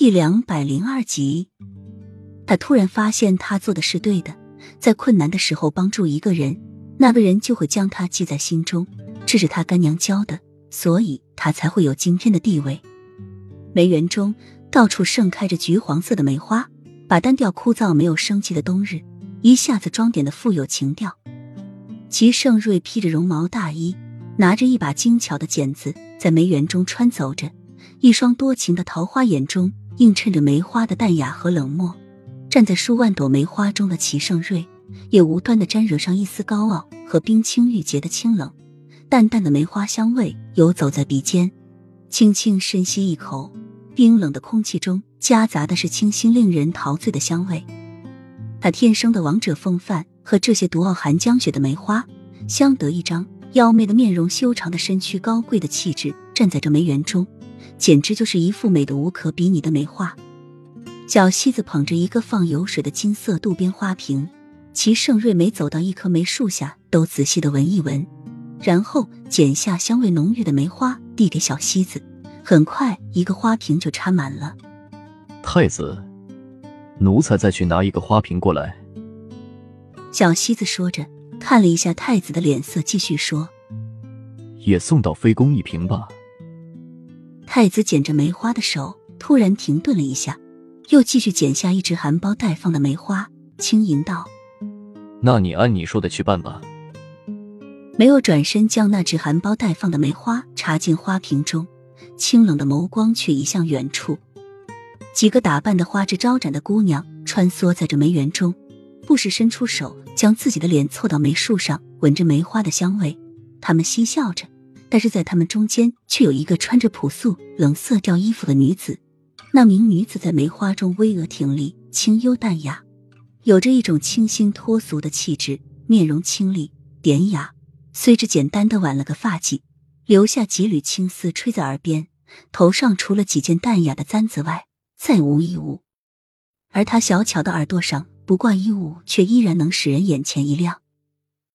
第两百零二集，他突然发现他做的是对的，在困难的时候帮助一个人，那个人就会将他记在心中，这是他干娘教的，所以他才会有今天的地位。梅园中到处盛开着橘黄色的梅花，把单调枯燥、没有生气的冬日一下子装点的富有情调。齐盛瑞披着绒毛大衣，拿着一把精巧的剪子，在梅园中穿走着，一双多情的桃花眼中。映衬着梅花的淡雅和冷漠，站在数万朵梅花中的齐盛瑞，也无端的沾惹上一丝高傲和冰清玉洁的清冷。淡淡的梅花香味游走在鼻尖，轻轻深吸一口，冰冷的空气中夹杂的是清新令人陶醉的香味。他天生的王者风范和这些独傲寒江雪的梅花相得益彰，妖媚的面容、修长的身躯、高贵的气质，站在这梅园中。简直就是一幅美的无可比拟的美画。小西子捧着一个放油水的金色渡边花瓶，齐盛瑞每走到一棵梅树下，都仔细的闻一闻，然后剪下香味浓郁的梅花递给小西子。很快，一个花瓶就插满了。太子，奴才再去拿一个花瓶过来。小西子说着，看了一下太子的脸色，继续说：“也送到妃宫一瓶吧。”太子捡着梅花的手突然停顿了一下，又继续剪下一只含苞待放的梅花，轻吟道：“那你按你说的去办吧。”没有转身将那只含苞待放的梅花插进花瓶中，清冷的眸光却移向远处。几个打扮的花枝招展的姑娘穿梭在这梅园中，不时伸出手将自己的脸凑到梅树上，闻着梅花的香味。她们嬉笑着。但是在他们中间，却有一个穿着朴素冷色调衣服的女子。那名女子在梅花中巍峨挺立，清幽淡雅，有着一种清新脱俗的气质，面容清丽典雅，虽只简单的挽了个发髻，留下几缕青丝吹在耳边，头上除了几件淡雅的簪子外，再无一物。而她小巧的耳朵上不挂衣物，却依然能使人眼前一亮。